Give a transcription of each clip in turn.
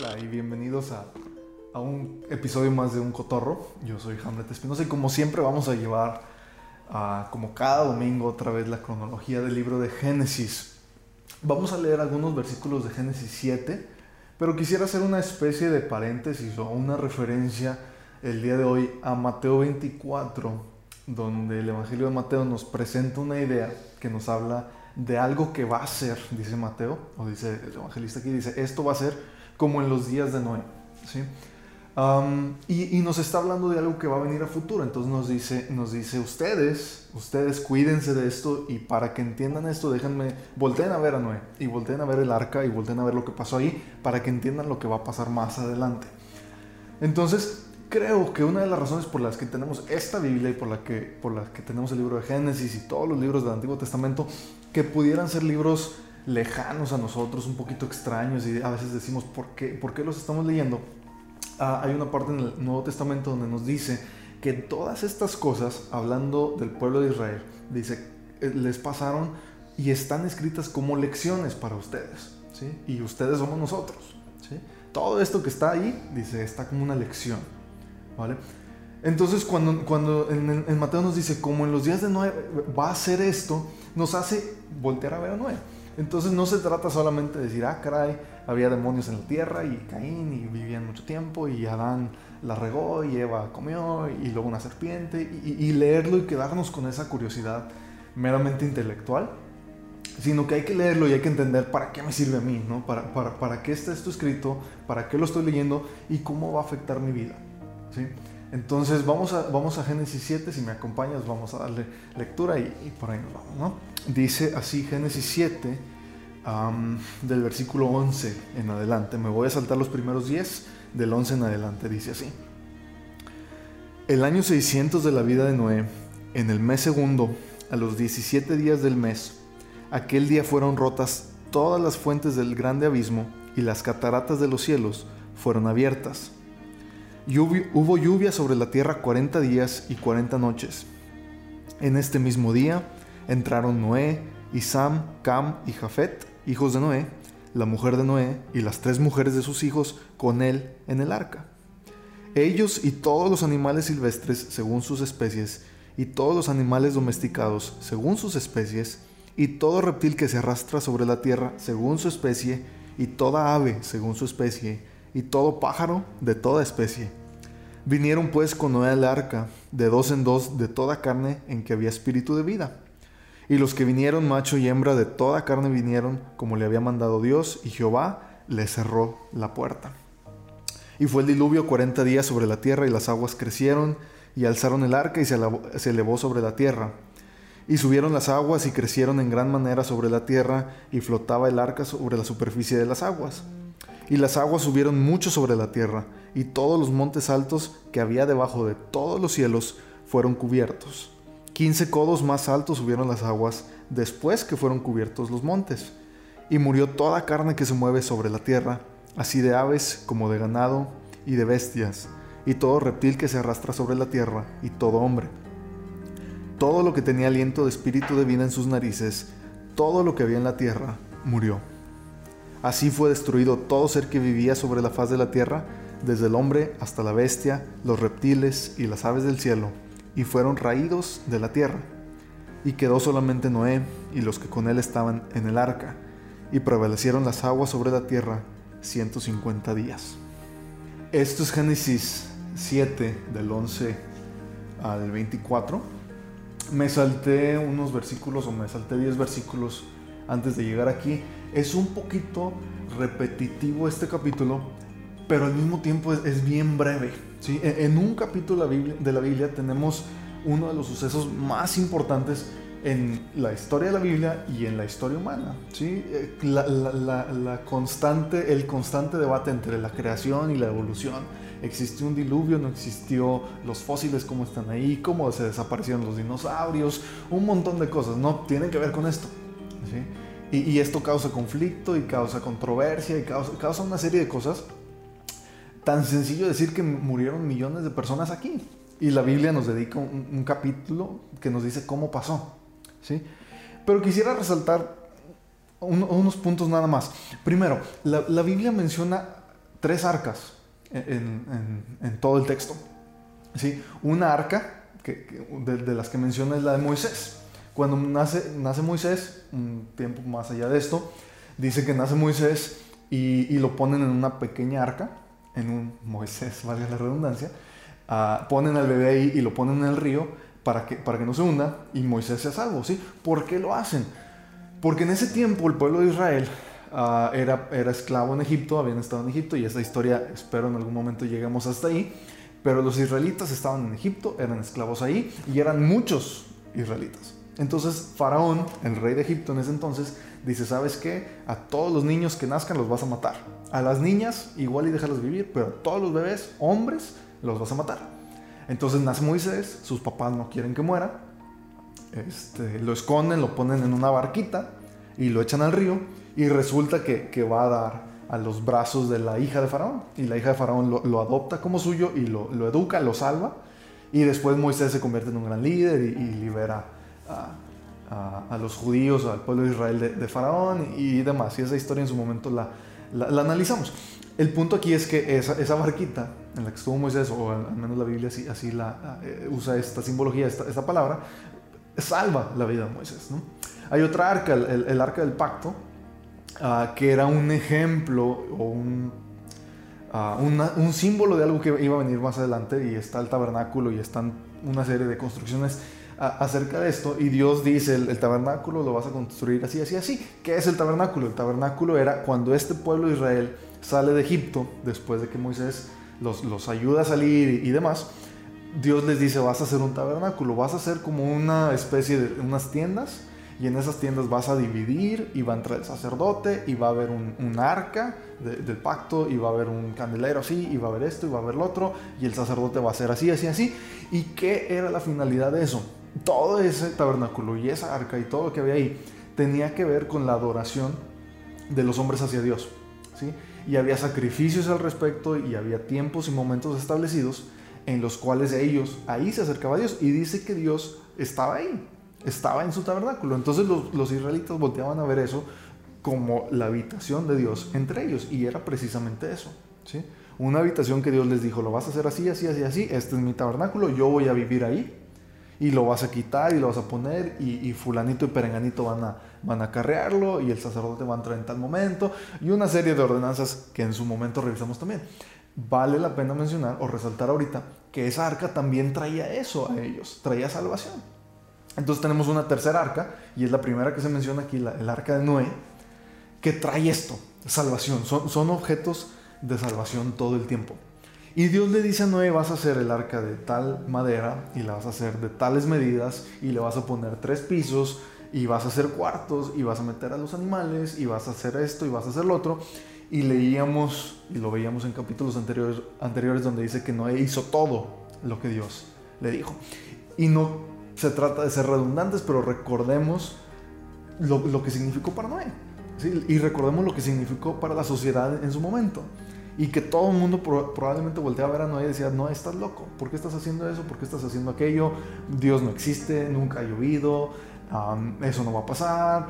Hola y bienvenidos a, a, un episodio más de Un Cotorro. Yo soy Hamlet Espinosa y como siempre vamos a llevar, a, como cada domingo, otra vez la cronología del libro de Génesis. Vamos a leer algunos versículos de Génesis 7, pero quisiera hacer una especie de paréntesis o una referencia el día de hoy a Mateo 24, donde el Evangelio de Mateo nos presenta una idea que nos habla de algo que va a ser, dice Mateo, o dice el evangelista aquí, dice, esto va a ser como en los días de Noé. ¿sí? y, nos está hablando de algo que va a venir a futuro. Entonces nos dice, nos dice, ustedes, ustedes cuídense de esto y para que entiendan esto, déjenme, volteen a ver a Noé y volteen a ver el arca y volteen a ver lo que pasó ahí para que entiendan lo que va a pasar más adelante. Entonces, creo que una de las razones por las que tenemos esta Biblia y por la que, por las que tenemos el libro de Génesis y todos los libros del Antiguo Testamento, que pudieran ser libros lejanos a nosotros, un poquito extraños y a veces decimos, ¿por qué, ¿por qué los estamos leyendo? Ah, hay una parte en el Nuevo Testamento donde nos dice que todas estas cosas, hablando del pueblo de Israel, dice, eh, les pasaron y están escritas como lecciones para ustedes, ¿sí? Y ustedes somos nosotros, ¿sí? Todo esto que está ahí, dice, está como una lección. ¿vale? Entonces cuando, cuando en, Mateo nos dice, como en los días de Noé va a ser esto, nos hace voltear a ver a Noé. Entonces no se trata solamente de decir, ah, caray, había demonios en la tierra y Caín y vivían mucho tiempo y Adán la regó y Eva comió y luego una serpiente y, leerlo y quedarnos con esa curiosidad meramente intelectual, sino que hay que leerlo y hay que entender para qué me sirve a mí, ¿no? Para, para, para qué está esto escrito, para qué lo estoy leyendo y cómo va a afectar mi vida. Entonces vamos a, vamos a Génesis 7, si me acompañas vamos a darle lectura y, por ahí nos vamos, ¿no? Dice así Génesis 7, del versículo 11 en adelante, me voy a saltar los primeros 10, del 11 en adelante, dice así. El año 600 de la vida de Noé, en el mes segundo, a los 17 días del mes, aquel día fueron rotas todas las fuentes del grande abismo y las cataratas de los cielos fueron abiertas hubo lluvia sobre la tierra cuarenta días y cuarenta noches. En este mismo día entraron Noé, y Sam, Cam y Jafet, hijos de Noé, la mujer de Noé y las tres mujeres de sus hijos con él en el arca. Ellos y todos los animales silvestres según sus especies, y todos los animales domesticados según sus especies, y todo reptil que se arrastra sobre la tierra según su especie, y toda ave según su especie, y todo pájaro de toda especie. Vinieron pues con Noé al arca, de dos en dos, de toda carne en que había espíritu de vida. Y los que vinieron, macho y hembra, de toda carne vinieron, como le había mandado Dios, y Jehová le cerró la puerta. Y fue el diluvio cuarenta días sobre la tierra, y las aguas crecieron, y alzaron el arca, y se, se elevó sobre la tierra. Y subieron las aguas, y crecieron en gran manera sobre la tierra, y flotaba el arca sobre la superficie de las aguas. Y las aguas subieron mucho sobre la tierra, y todos los montes altos que había debajo de todos los cielos fueron cubiertos. Quince codos más altos subieron las aguas después que fueron cubiertos los montes. Y murió toda carne que se mueve sobre la tierra, así de aves como de ganado y de bestias, y todo reptil que se arrastra sobre la tierra, y todo hombre. Todo lo que tenía aliento de espíritu de vida en sus narices, todo lo que había en la tierra, murió. Así fue destruido todo ser que vivía sobre la faz de la tierra, desde el hombre hasta la bestia, los reptiles y las aves del cielo, y fueron raídos de la tierra. Y quedó solamente Noé y los que con él estaban en el arca, y prevalecieron las aguas sobre la tierra 150 días. Esto es Génesis 7 del 11 al 24. Me salté unos versículos o me salté 10 versículos antes de llegar aquí es un poquito repetitivo este capítulo, pero al mismo tiempo es, bien breve. ¿sí? En, un capítulo de la, Biblia, tenemos uno de los sucesos más importantes en la historia de la Biblia y en la historia humana. ¿sí? Eh, la, constante, el constante debate entre la creación y la evolución. ¿Existió un diluvio? ¿No existió? ¿Los fósiles cómo están ahí? ¿Cómo se desaparecieron los dinosaurios? Un montón de cosas, ¿no? Tienen que ver con esto. ¿sí? Y, esto causa conflicto y causa controversia y causa, una serie de cosas. Tan sencillo decir que murieron millones de personas aquí. Y la Biblia nos dedica un, capítulo que nos dice cómo pasó. ¿sí? Pero quisiera resaltar unos puntos nada más. Primero, la, Biblia menciona tres arcas en, todo el texto. ¿sí? Una arca, que, de, las que menciona, es la de Moisés. Cuando nace, nace Moisés, un tiempo más allá de esto, dice que nace Moisés y, lo ponen en una pequeña arca, en un Moisés, valga la redundancia, ah, ponen al bebé ahí y lo ponen en el río para que, para que no se hunda y Moisés sea salvo. ¿sí? ¿Por qué lo hacen? Porque en ese tiempo el pueblo de Israel ah, era, era esclavo en Egipto, habían estado en Egipto y esa historia espero en algún momento lleguemos hasta ahí. Pero los israelitas estaban en Egipto, eran esclavos ahí y eran muchos israelitas. Entonces Faraón, el rey de Egipto en ese entonces, dice, ¿sabes qué? A todos los niños que nazcan los vas a matar. A las niñas igual y déjalas vivir, pero a todos los bebés, hombres, los vas a matar. Entonces nace Moisés, sus papás no quieren que muera, este, lo esconden, lo ponen en una barquita y lo echan al río y resulta que, va a dar a los brazos de la hija de Faraón y la hija de Faraón lo, adopta como suyo y lo, educa, lo salva y después Moisés se convierte en un gran líder y, libera a, los judíos, al pueblo de Israel de, Faraón y demás. Y esa historia en su momento la, la, analizamos. El punto aquí es que esa, esa, barquita en la que estuvo Moisés, o al menos la Biblia así, así la, eh, usa esta simbología, esta, esta palabra, salva la vida de Moisés. ¿no? Hay otra arca, el, arca del pacto, ah, que era un ejemplo o un, ah, un, símbolo de algo que iba a venir más adelante y está el tabernáculo y están una serie de construcciones acerca de esto y Dios dice el, tabernáculo lo vas a construir así, así, así. ¿Qué es el tabernáculo? El tabernáculo era cuando este pueblo de Israel sale de Egipto después de que Moisés los, los ayuda a salir y demás Dios les dice, vas a hacer un tabernáculo, vas a hacer como una especie de unas tiendas y en esas tiendas vas a dividir y va a entrar el sacerdote y va a haber un, arca del pacto y va a haber un candelero así y va a haber esto y va a haber lo otro y el sacerdote va a ser así, así, así. ¿Y qué era la finalidad de eso? Todo ese tabernáculo y esa arca y todo lo que había ahí tenía que ver con la adoración de los hombres hacia Dios. ¿sí? Y había sacrificios al respecto y había tiempos y momentos establecidos en los cuales ellos, ahí se acercaba a Dios y dice que Dios estaba ahí, estaba en su tabernáculo. Entonces los, israelitas volteaban a ver eso como la habitación de Dios entre ellos y era precisamente eso. ¿sí? Una habitación que Dios les dijo, lo vas a hacer así, así, así, así, este es mi tabernáculo, yo voy a vivir ahí y lo vas a quitar y lo vas a poner y, fulanito y perenganito van a, van a acarrearlo y el sacerdote va a entrar en tal momento y una serie de ordenanzas que en su momento revisamos también vale la pena mencionar o resaltar ahorita que esa arca también traía eso a ellos, traía salvación. Entonces tenemos una tercera arca, y es la primera que se menciona aquí, el arca de Noé, que trae esto, salvación. Son, son objetos de salvación todo el tiempo. Y Dios le dice a Noé, vas a hacer el arca de tal madera y la vas a hacer de tales medidas y le vas a poner tres pisos y vas a hacer cuartos y vas a meter a los animales y vas a hacer esto y vas a hacer lo otro y leíamos y lo veíamos en capítulos anteriores, anteriores donde dice que Noé hizo todo lo que Dios le dijo. Y no se trata de ser redundantes, pero recordemos lo, que significó para Noé. Y recordemos lo que significó para la sociedad en su momento. Y que todo el mundo probablemente volteaba a ver a Noé y decía, no, estás loco, ¿por qué estás haciendo eso? ¿Por qué estás haciendo aquello? Dios no existe, nunca ha llovido, eso no va a pasar,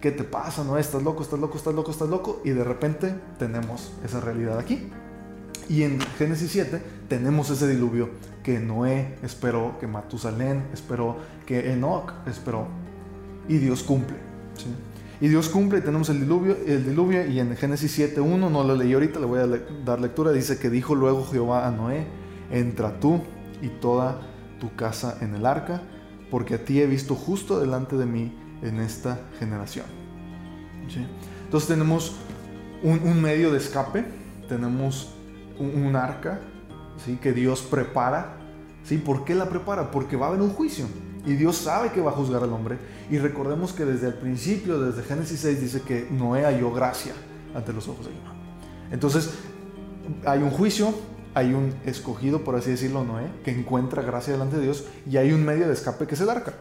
¿qué te pasa? ¿No? Estás loco, estás loco, estás loco, estás loco. Y de repente tenemos esa realidad aquí. Y en Génesis 7 tenemos ese diluvio que Noé esperó, que Matusalén esperó, que Enoch esperó. Y Dios cumple. Y Dios cumple y tenemos el diluvio, el diluvio y en Génesis 7.1, no lo leí ahorita, le voy a dar lectura, dice que dijo luego Jehová a Noé, entra tú y toda tu casa en el arca, porque a ti he visto justo delante de mí en esta generación. Entonces tenemos un, medio de escape, tenemos un, arca ¿sí? que Dios prepara. ¿sí? ¿Por qué la prepara? Porque va a haber un juicio. Y Dios sabe que va a juzgar al hombre. Y recordemos que desde el principio, desde Génesis 6, dice que Noé halló gracia ante los ojos de Jehová. Entonces, hay un juicio, hay un escogido, por así decirlo, Noé, que encuentra gracia delante de Dios, y hay un medio de escape que es el arca.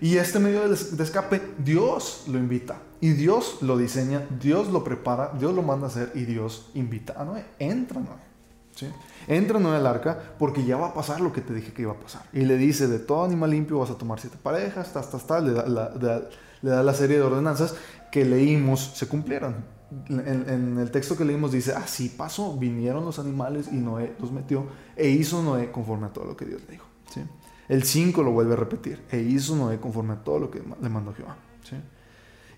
Y este medio de escape, Dios lo invita. Y Dios lo diseña, Dios lo prepara, Dios lo manda a hacer y Dios invita a Noé. Entra Noé. ¿Sí? Entra Noé al arca porque ya va a pasar lo que te dije que iba a pasar. Y le dice, de todo animal limpio vas a tomar siete parejas, tal, tal. Le da la, le da la serie de ordenanzas que leímos se cumplieron. en, el texto que leímos dice, así pasó, vinieron los animales y Noé los metió e hizo Noé conforme a todo lo que Dios le dijo. ¿sí? El 5 lo vuelve a repetir, e hizo Noé conforme a todo lo que le mandó Jehová.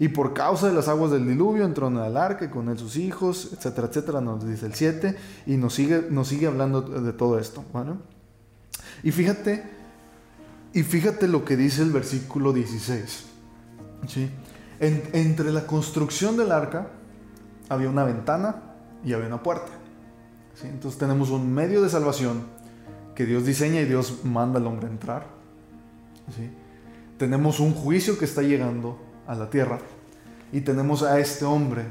Y por causa de las aguas del diluvio entró en el arca y con él sus hijos, etcétera, etcétera, nos dice el 7 y nos sigue, nos sigue hablando de todo esto. ¿vale? Y fíjate, y fíjate lo que dice el versículo 16. ¿sí? entre la construcción del arca había una ventana y había una puerta. ¿sí? Entonces tenemos un medio de salvación que Dios diseña y Dios manda al hombre a entrar. ¿sí? Tenemos un juicio que está llegando a la tierra y tenemos a este hombre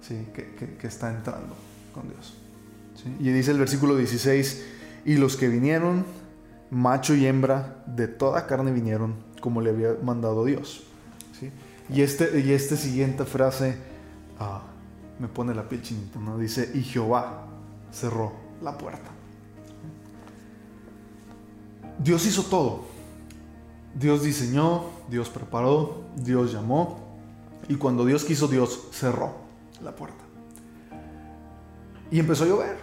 ¿sí? que, que, está entrando con Dios. Y dice el versículo 16, y los que vinieron, macho y hembra, de toda carne vinieron, como le había mandado Dios. ¿sí? Y, este, y esta siguiente frase ah, me pone la piel chinita, ¿no? Dice, y Jehová cerró la puerta. Dios hizo todo. Dios diseñó, Dios preparó, Dios llamó. Y cuando Dios quiso, Dios cerró la puerta. Y empezó a llover.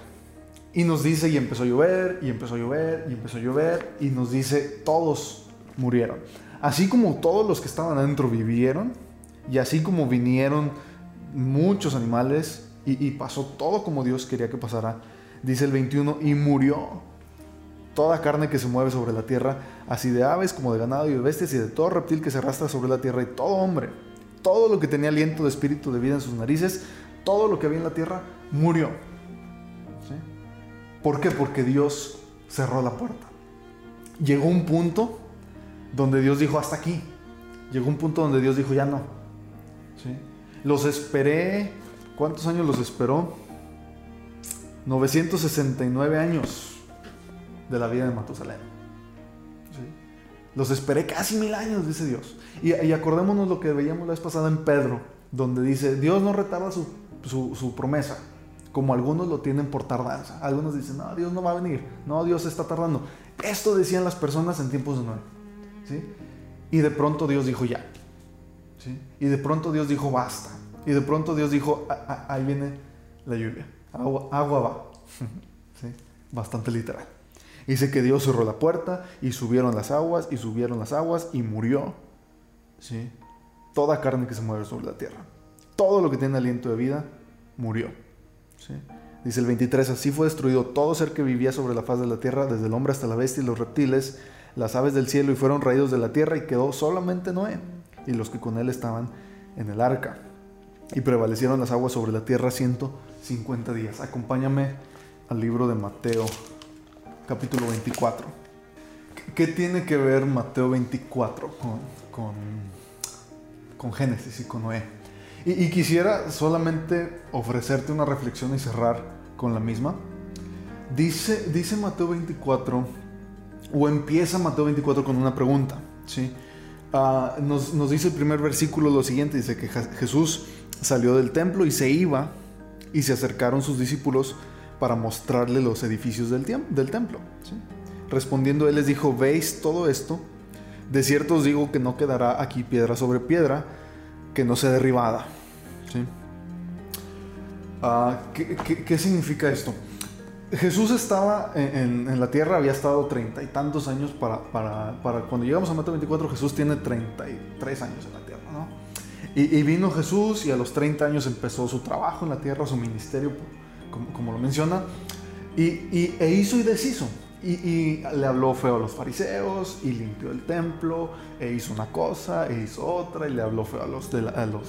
Y nos dice, y empezó a llover, y empezó a llover, y empezó a llover. Y nos dice, todos murieron. Así como todos los que estaban adentro vivieron, y así como vinieron muchos animales, y, pasó todo como Dios quería que pasara, dice el 21, y murió toda carne que se mueve sobre la tierra, así de aves como de ganado y de bestias y de todo reptil que se arrastra sobre la tierra y todo hombre, todo lo que tenía aliento de espíritu de vida en sus narices, todo lo que había en la tierra, murió. ¿Por qué? Porque Dios cerró la puerta. Llegó un punto donde Dios dijo hasta aquí. Llegó un punto donde Dios dijo ya no. Los esperé. ¿Cuántos años los esperó? 969 años de la vida de Matusalén. Los esperé casi mil años, dice Dios. Y, acordémonos lo que veíamos la vez pasada en Pedro, donde dice, Dios no retarda su, su promesa, como algunos lo tienen por tardanza. Algunos dicen, no, Dios no va a venir, no, Dios está tardando. Esto decían las personas en tiempos de Noé. Y de pronto Dios dijo ya. Y de pronto Dios dijo basta. Y de pronto Dios dijo, ahí viene la lluvia. Agua, va. Bastante literal. Dice que Dios cerró la puerta y subieron las aguas y subieron las aguas y murió. ¿sí? Toda carne que se mueve sobre la tierra. Todo lo que tiene aliento de vida murió. Dice el 23, así fue destruido todo ser que vivía sobre la faz de la tierra, desde el hombre hasta la bestia y los reptiles, las aves del cielo y fueron raídos de la tierra y quedó solamente Noé y los que con él estaban en el arca. Y prevalecieron las aguas sobre la tierra 150 días. Acompáñame al libro de Mateo, capítulo 24. ¿Qué tiene que ver Mateo 24 con, con, Génesis y con Noé? Y, y quisiera solamente ofrecerte una reflexión y cerrar con la misma. Dice, dice Mateo 24 o empieza Mateo 24 con una pregunta. ¿sí? Ah, nos, nos, dice el primer versículo lo siguiente, dice que Jesús salió del templo y se iba y se acercaron sus discípulos para mostrarle los edificios del, del templo. Respondiendo él les dijo, ¿veis todo esto? De cierto os digo que no quedará aquí piedra sobre piedra que no sea derribada. Ah, ¿qué, qué significa esto? Jesús estaba en, la tierra, había estado treinta y tantos años para, para, cuando llegamos a Mateo 24, Jesús tiene 33 años en la tierra, ¿no? Y, vino Jesús y a los 30 años empezó su trabajo en la tierra, su ministerio, como, lo menciona, y, e hizo y deshizo. Y, le habló feo a los fariseos y limpió el templo, e hizo una cosa, e hizo otra, y le habló feo a los, a los,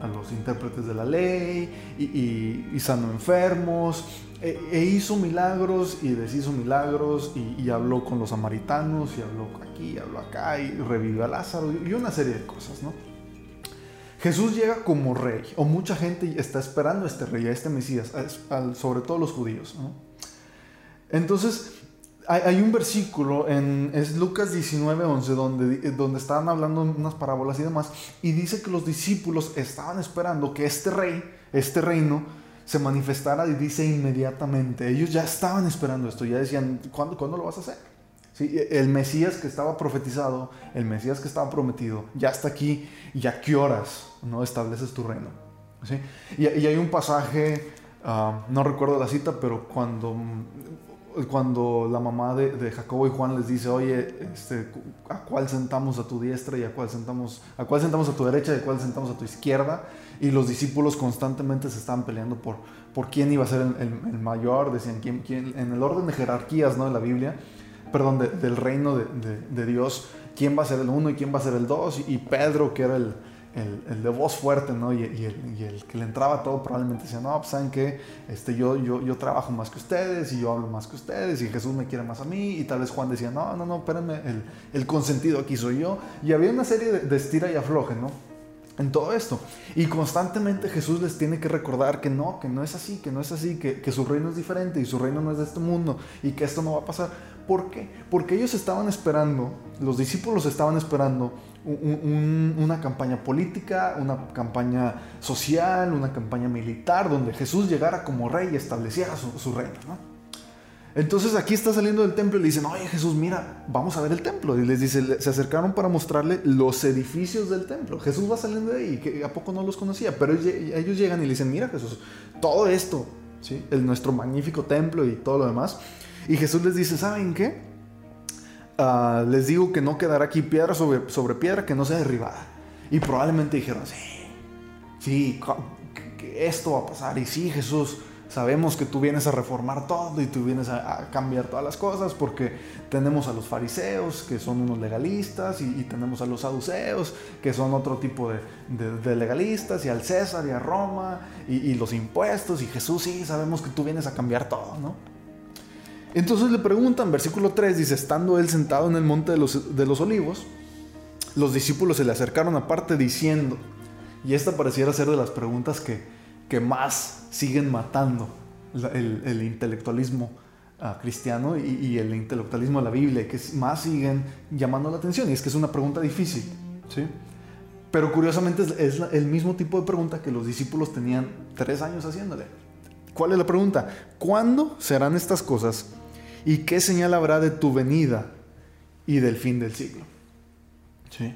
a los intérpretes de la ley, y, y sanó enfermos, e, e, hizo milagros y deshizo milagros y, habló con los samaritanos y habló aquí, y habló acá y revivió a Lázaro y una serie de cosas, ¿no? Jesús llega como rey, o mucha gente está esperando a este rey, a este Mesías, sobre todo los judíos. Entonces, hay, un versículo, en, es Lucas 19, 11, donde, donde estaban hablando unas parábolas y demás, y dice que los discípulos estaban esperando que este rey, este reino, se manifestara y dice inmediatamente. Ellos ya estaban esperando esto, ya decían, ¿cuándo, ¿cuándo lo vas a hacer? ¿Sí? El Mesías que estaba profetizado, el Mesías que estaba prometido, ya está aquí, ¿y a qué horas no estableces tu reino? ¿sí? Y, hay un pasaje, ah, no recuerdo la cita, pero cuando, cuando la mamá de, Jacobo y Juan les dice, oye, este, ¿a cuál sentamos a tu diestra y a cuál sentamos a, cuál sentamos a tu derecha y a cuál sentamos a tu izquierda? Y los discípulos constantemente se estaban peleando por, por quién iba a ser el, mayor, decían, ¿quién, quién, en el orden de jerarquías ¿no? de la Biblia, perdón, del reino de, Dios, quién va a ser el uno y quién va a ser el dos, y Pedro, que era el, de voz fuerte, ¿no? Y, el, que le entraba todo probablemente decía, no, pues saben que este, yo, yo, yo trabajo más que ustedes y yo hablo más que ustedes y Jesús me quiere más a mí. Y tal vez Juan decía, no, no, no, espérenme, el, consentido aquí soy yo. Y había una serie de estira y afloje, ¿no? En todo esto. Y constantemente Jesús les tiene que recordar que no, que no es así, que no es así, que, que, su reino es diferente y su reino no es de este mundo y que esto no va a pasar. ¿Por qué? Porque ellos estaban esperando, los discípulos estaban esperando una campaña política, una campaña social, una campaña militar, donde Jesús llegara como rey y estableciera su, reino. Entonces aquí está saliendo del templo y le dicen, oye Jesús, mira, vamos a ver el templo. Y les dice, se acercaron para mostrarle los edificios del templo. Jesús va saliendo de ahí, que a poco no los conocía, pero ellos llegan y le dicen, mira Jesús, todo esto, ¿sí? el, nuestro magnífico templo y todo lo demás. Y Jesús les dice, ¿saben qué? Ah, les digo que no quedará aquí piedra sobre, sobre piedra que no sea derribada. Y probablemente dijeron, sí, sí, esto va a pasar. Y sí, Jesús, sabemos que tú vienes a reformar todo y tú vienes a, cambiar todas las cosas porque tenemos a los fariseos que son unos legalistas y, tenemos a los saduceos que son otro tipo de, legalistas y al César y a Roma y, los impuestos y Jesús sí, sabemos que tú vienes a cambiar todo, ¿no? Entonces le preguntan, versículo 3, dice, estando él sentado en el monte de los, de los olivos, los discípulos se le acercaron aparte diciendo, y esta pareciera ser de las preguntas que, que más siguen matando el, intelectualismo ah, cristiano y, el intelectualismo de la Biblia, que más siguen llamando la atención, y es que es una pregunta difícil, ¿sí? Pero curiosamente es, es el mismo tipo de pregunta que los discípulos tenían tres años haciéndole. ¿Cuál es la pregunta? ¿Cuándo serán estas cosas? ¿Y qué señal habrá de tu venida y del fin del siglo? ¿Sí?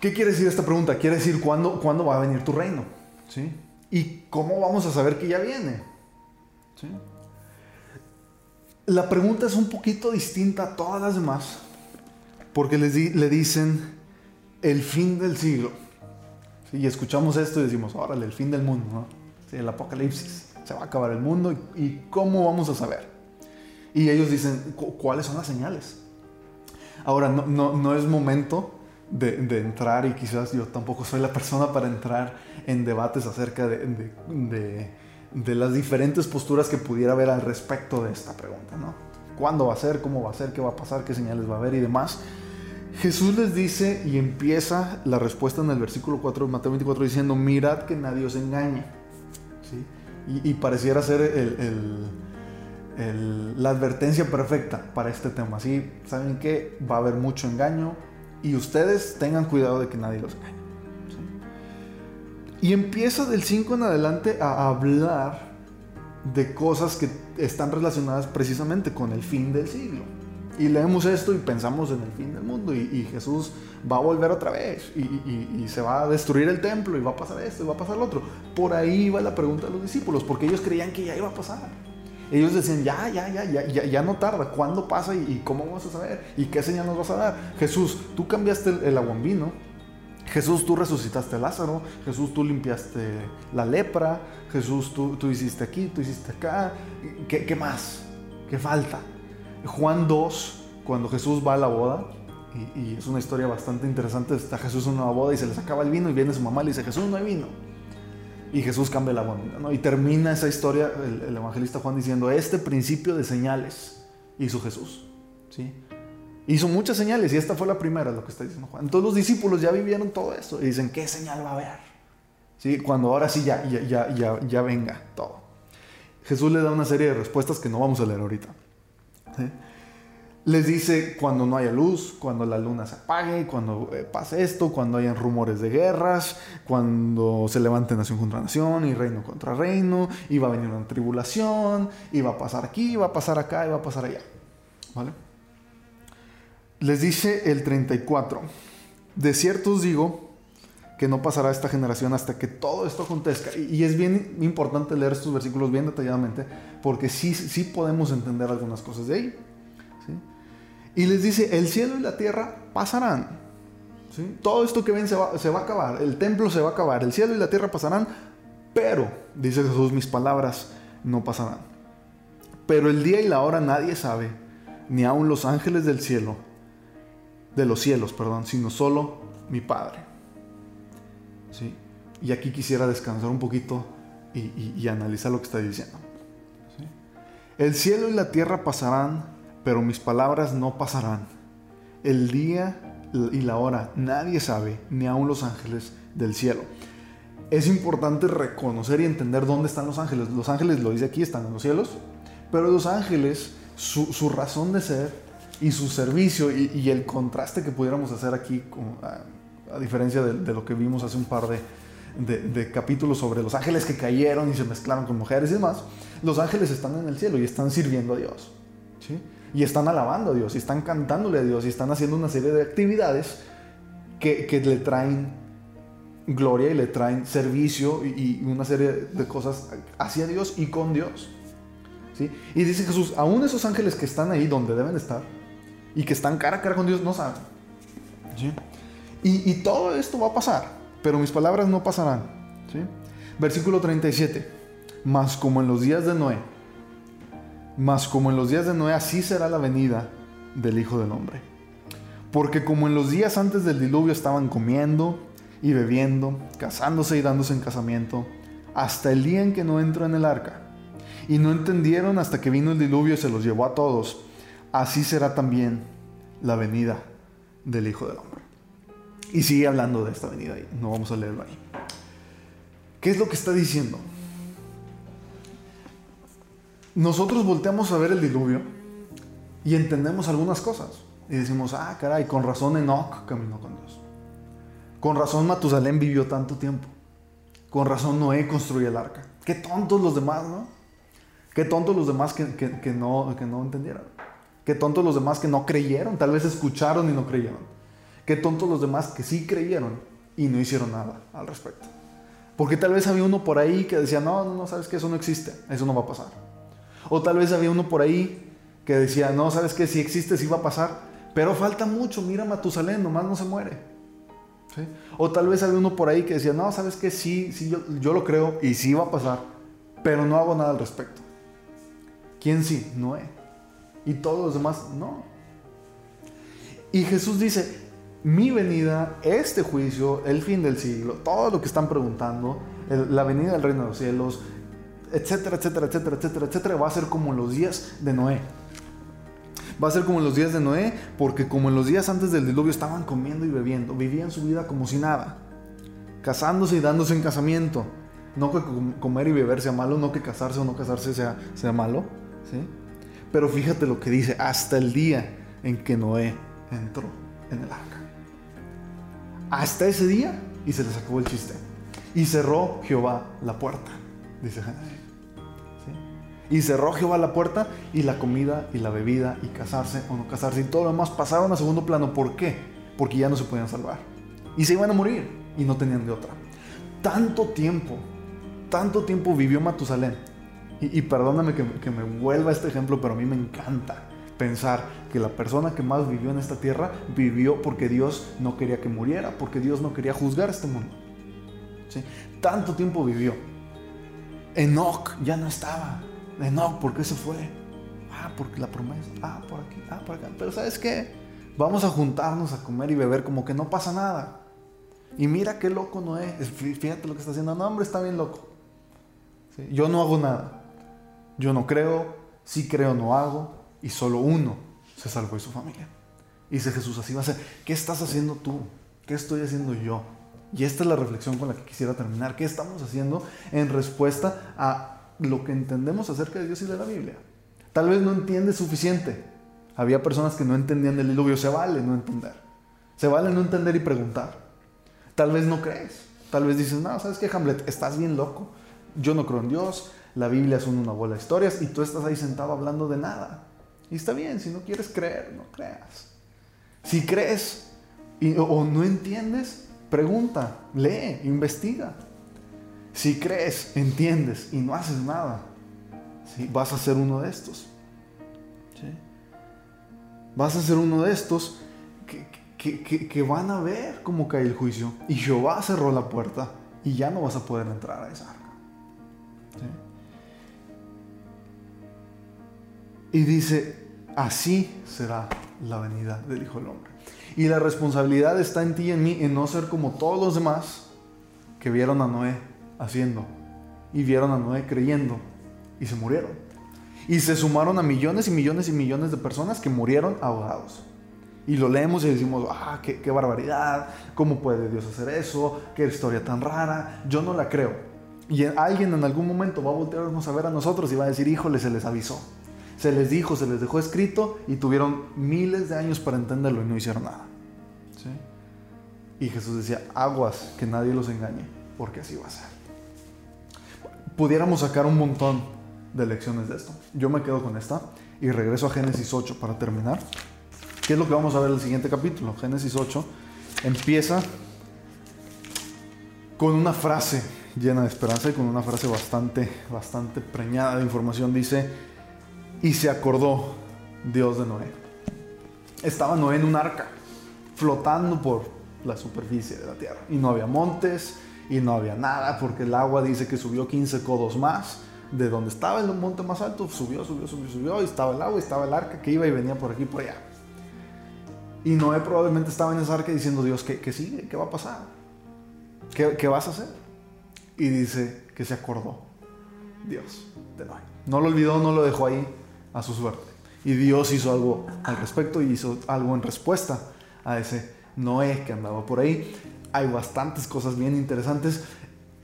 ¿Qué quiere decir esta pregunta? Quiere decir cuándo, cuándo va a venir tu reino. ¿Sí? ¿Y cómo vamos a saber que ya viene? ¿Sí? La pregunta es un poquito distinta a todas las demás, porque les le dicen el fin del siglo. Y escuchamos esto y decimos, órale, el fin del mundo, ¿no? ¿Sí? el apocalipsis. Se va a acabar el mundo y cómo vamos a saber. Y ellos dicen, ¿cuáles son las señales? Ahora, no, no, no es momento de, entrar y quizás yo tampoco soy la persona para entrar en debates acerca de, de, las diferentes posturas que pudiera haber al respecto de esta pregunta, ¿no? ¿Cuándo va a ser? ¿Cómo va a ser? ¿Qué va a pasar? ¿Qué señales va a haber? Y demás. Jesús les dice y empieza la respuesta en el versículo 4 de Mateo 24 diciendo, mirad que nadie os engañe. ¿Sí? Y, pareciera ser la advertencia perfecta para este tema. ¿sí? Saben que va a haber mucho engaño y ustedes tengan cuidado de que nadie los engañe. Y empieza del 5 en adelante a hablar de cosas que están relacionadas precisamente con el fin del siglo. Y leemos esto y pensamos en el fin del mundo y, Jesús va a volver otra vez y, se va a destruir el templo y va a pasar esto y va a pasar lo otro. Por ahí va la pregunta de los discípulos, porque ellos creían que ya iba a pasar. Ellos decían, ya, ya, ya, ya, ya, ya no tarda. ¿Cuándo pasa y, cómo vamos a saber? ¿Y qué señal nos vas a dar? Jesús, tú cambiaste el, agua en vino. Jesús, tú resucitaste a Lázaro. Jesús, tú limpiaste la lepra. Jesús, tú, tú hiciste aquí, tú hiciste acá. ¿Qué, ¿Qué, más? ¿Qué falta? Juan 2, cuando Jesús va a la boda, y, y, es una historia bastante interesante, está Jesús en una boda y se les acaba el vino y viene su mamá y le dice, Jesús, no hay vino y Jesús cambia el agua. Y termina esa historia el, evangelista Juan diciendo, este principio de señales hizo Jesús. ¿sí? Hizo muchas señales y esta fue la primera, lo que está diciendo Juan. Entonces los discípulos ya vivieron todo esto y dicen, ¿qué señal va a haber? ¿Sí? Cuando ahora sí ya, ya, ya, ya, ya venga todo. Jesús le da una serie de respuestas que no vamos a leer ahorita. ¿sí? Les dice cuando no haya luz, cuando la luna se apague, cuando eh, pase esto, cuando hayan rumores de guerras, cuando se levante nación contra nación y reino contra reino, y va a venir una tribulación, y va a pasar aquí, y va a pasar acá, y va a pasar allá. ¿Vale? Les dice el 34, de cierto os digo que no pasará esta generación hasta que todo esto acontezca. Y, es bien importante leer estos versículos bien detalladamente, porque sí, sí podemos entender algunas cosas de ahí. Y les dice, el cielo y la tierra pasarán. Todo esto que ven se va, a acabar, el templo se va a acabar, el cielo y la tierra pasarán, pero, dice Jesús, mis palabras no pasarán. Pero el día y la hora nadie sabe, ni aun los ángeles del cielo, de los cielos, perdón, sino solo mi Padre. ¿Sí? Y aquí quisiera descansar un poquito y, analizar lo que está diciendo. El cielo y la tierra pasarán, pero mis palabras no pasarán. El día y la hora nadie sabe, ni aun los ángeles del cielo. Es importante reconocer y entender dónde están los ángeles. Los ángeles, lo dice aquí, están en los cielos, pero los ángeles, su, razón de ser y su servicio y, el contraste que pudiéramos hacer aquí, a, diferencia de, lo que vimos hace un par de, de, capítulos sobre los ángeles que cayeron y se mezclaron con mujeres y demás, los ángeles están en el cielo y están sirviendo a Dios. ¿sí? Y están alabando a Dios, y están cantándole a Dios, y están haciendo una serie de actividades que, que le traen gloria y le traen servicio y, una serie de cosas hacia Dios y con Dios. ¿sí? Y dice Jesús, aún esos ángeles que están ahí donde deben estar y que están cara a cara con Dios no saben. ¿sí? Y, y, todo esto va a pasar, pero mis palabras no pasarán. ¿sí? Versículo 37, más como en los días de Noé, más como en los días de Noé, así será la venida del Hijo del Hombre. Porque como en los días antes del diluvio estaban comiendo, y bebiendo, casándose y dándose en casamiento, hasta el día en que no entró en el arca. Y no entendieron hasta que vino el diluvio y se los llevó a todos. Así será también la venida del Hijo del Hombre. Y sigue hablando de esta venida ahí, no vamos a leerlo ahí. ¿Qué es lo que está diciendo? Nosotros volteamos a ver el diluvio y entendemos algunas cosas. Y decimos, ah, caray, con razón Enoch caminó con Dios. Con razón Matusalén vivió tanto tiempo. Con razón Noé construyó el arca. Qué tontos los demás, ¿no? Qué tontos los demás que, no, que no entendieron. Qué tontos los demás que no creyeron. Tal vez escucharon y no creyeron. Qué tontos los demás que sí creyeron y no hicieron nada al respecto. Porque tal vez había uno por ahí que decía, no, no, no, sabes que eso no existe, eso no va a pasar. O tal vez había uno por ahí que decía, no, sabes que si existe, sí va a pasar, pero falta mucho, mira Matusalén, nomás no se muere. O tal vez había uno por ahí que decía, no, sabes que sí, sí yo, lo creo y sí va a pasar, pero no hago nada al respecto. ¿Quién sí? Noé. Y todos los demás, no. Y Jesús dice, mi venida, este juicio, el fin del siglo, todo lo que están preguntando, la venida del reino de los cielos, etcétera, etcétera, etcétera, etcétera, etcétera, va a ser como los días de Noé. Va a ser como en los días de Noé, porque como en los días antes del diluvio estaban comiendo y bebiendo, vivían su vida como si nada, casándose y dándose en casamiento. No que comer y beber sea malo, no que casarse o no casarse sea, sea malo, ¿sí? Pero fíjate lo que dice, hasta el día en que Noé entró en el arca. Hasta ese día y se les acabó el chiste. Y cerró Jehová la puerta, dice Génesis. Y cerró Jehová la puerta y la comida y la bebida y casarse o no casarse y todo lo demás pasaron a segundo plano. ¿Por qué? Porque ya no se podían salvar. Y se iban a morir y no tenían de otra. Tanto tiempo, tanto tiempo vivió Matusalén. Y, perdóname que, que me vuelva este ejemplo, pero a mí me encanta pensar que la persona que más vivió en esta tierra vivió porque Dios no quería que muriera, porque Dios no quería juzgar este mundo. ¿Sí? Tanto tiempo vivió. Enoch ya no estaba. No, ¿por qué se fue? Ah, porque la promesa. Ah, por aquí. Ah, por acá. Pero ¿sabes qué? Vamos a juntarnos a comer y beber como que no pasa nada. Y mira qué loco no es. Fíjate lo que está haciendo. No, hombre, está bien loco. Yo no hago nada. Yo no creo. Sí creo, no hago. Y solo uno se salvó y su familia. Y dice Jesús, así va a ser. ¿Qué estás haciendo tú? ¿Qué estoy haciendo yo? Y esta es la reflexión con la que quisiera terminar. ¿Qué estamos haciendo en respuesta a lo que entendemos acerca de Dios y de la Biblia. Tal vez no entiendes suficiente. Había personas que no entendían el diluvio. Se vale no entender. Se vale no entender y preguntar. Tal vez no crees. Tal vez dices, no, ¿sabes qué, Hamlet? Estás bien loco. Yo no creo en Dios. La Biblia son una bola de historias y tú estás ahí sentado hablando de nada. Y está bien, si no quieres creer, no creas. Si crees o no entiendes, pregunta, lee, investiga. Si crees, entiendes y no haces nada, ¿sí? vas a ser uno de estos. Vas a ser uno de estos que, van a ver cómo cae el juicio. Y Jehová cerró la puerta y ya no vas a poder entrar a esa arca. Y dice, así será la venida del Hijo del Hombre. Y la responsabilidad está en ti y en mí en no ser como todos los demás que vieron a Noé haciendo y vieron a Noé creyendo y se murieron. Y se sumaron a millones y millones y millones de personas que murieron ahogados. Y lo leemos y decimos, ah, qué, qué barbaridad, ¿cómo puede Dios hacer eso? Qué historia tan rara. Yo no la creo. Y alguien en algún momento va a voltearnos a ver a nosotros y va a decir, híjole, se les avisó. Se les dijo, se les dejó escrito y tuvieron miles de años para entenderlo y no hicieron nada. Y Jesús decía, aguas, que nadie los engañe, porque así va a ser. Pudiéramos sacar un montón de lecciones de esto. Yo me quedo con esta y regreso a Génesis 8 para terminar. ¿Qué es lo que vamos a ver en el siguiente capítulo? Génesis 8 empieza con una frase llena de esperanza y con una frase bastante, bastante preñada de información. Dice, y se acordó Dios de Noé. Estaba Noé en un arca, flotando por la superficie de la tierra. Y no había montes y no había nada, porque el agua dice que subió 15 codos más. De donde estaba el monte más alto, subió, subió, subió, subió, y estaba el agua, y estaba el arca que iba y venía por aquí por allá. Y Noé probablemente estaba en esa arca diciendo, Dios, ¿qué, qué sigue? ¿Qué va a pasar? ¿Qué, ¿Qué vas a hacer? Y dice que se acordó Dios de Noé. No lo olvidó, no lo dejó ahí, a su suerte. Y Dios hizo algo al respecto y hizo algo en respuesta a ese Noé que andaba por ahí. Hay bastantes cosas bien interesantes.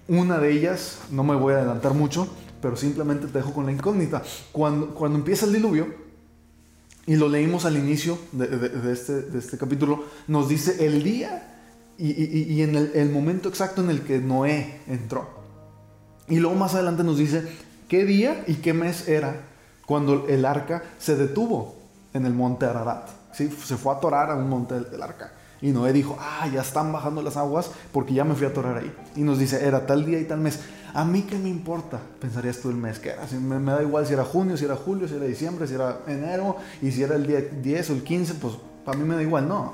Una de ellas, no me voy a adelantar mucho, pero simplemente te dejo con la incógnita. Cuando, cuando empieza el diluvio, y lo leímos al inicio de, este, de este, capítulo, nos dice el día y, en el, momento exacto en el que Noé entró. Y luego más adelante nos dice qué día y qué mes era cuando el arca se detuvo en el monte Ararat. ¿sí? Se fue a atorar a un monte del, arca. Y Noé dijo, ah, ya están bajando las aguas porque ya me fui a atorar ahí. Y nos dice, era tal día y tal mes. A mí qué me importa, pensarías tú el mes que era. me, me, da igual si era junio, si era julio, si era diciembre, si era enero, y si era el día 10 o el 15, pues para mí me da igual. No,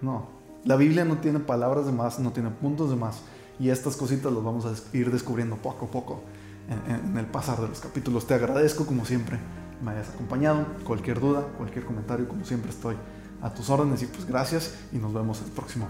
no. La Biblia no tiene palabras de más, no tiene puntos de más. Y estas cositas las vamos a ir descubriendo poco a poco en, el pasar de los capítulos. Te agradezco como siempre me hayas acompañado. Cualquier duda, cualquier comentario, como siempre estoy a tus órdenes y pues gracias y nos vemos el próximo.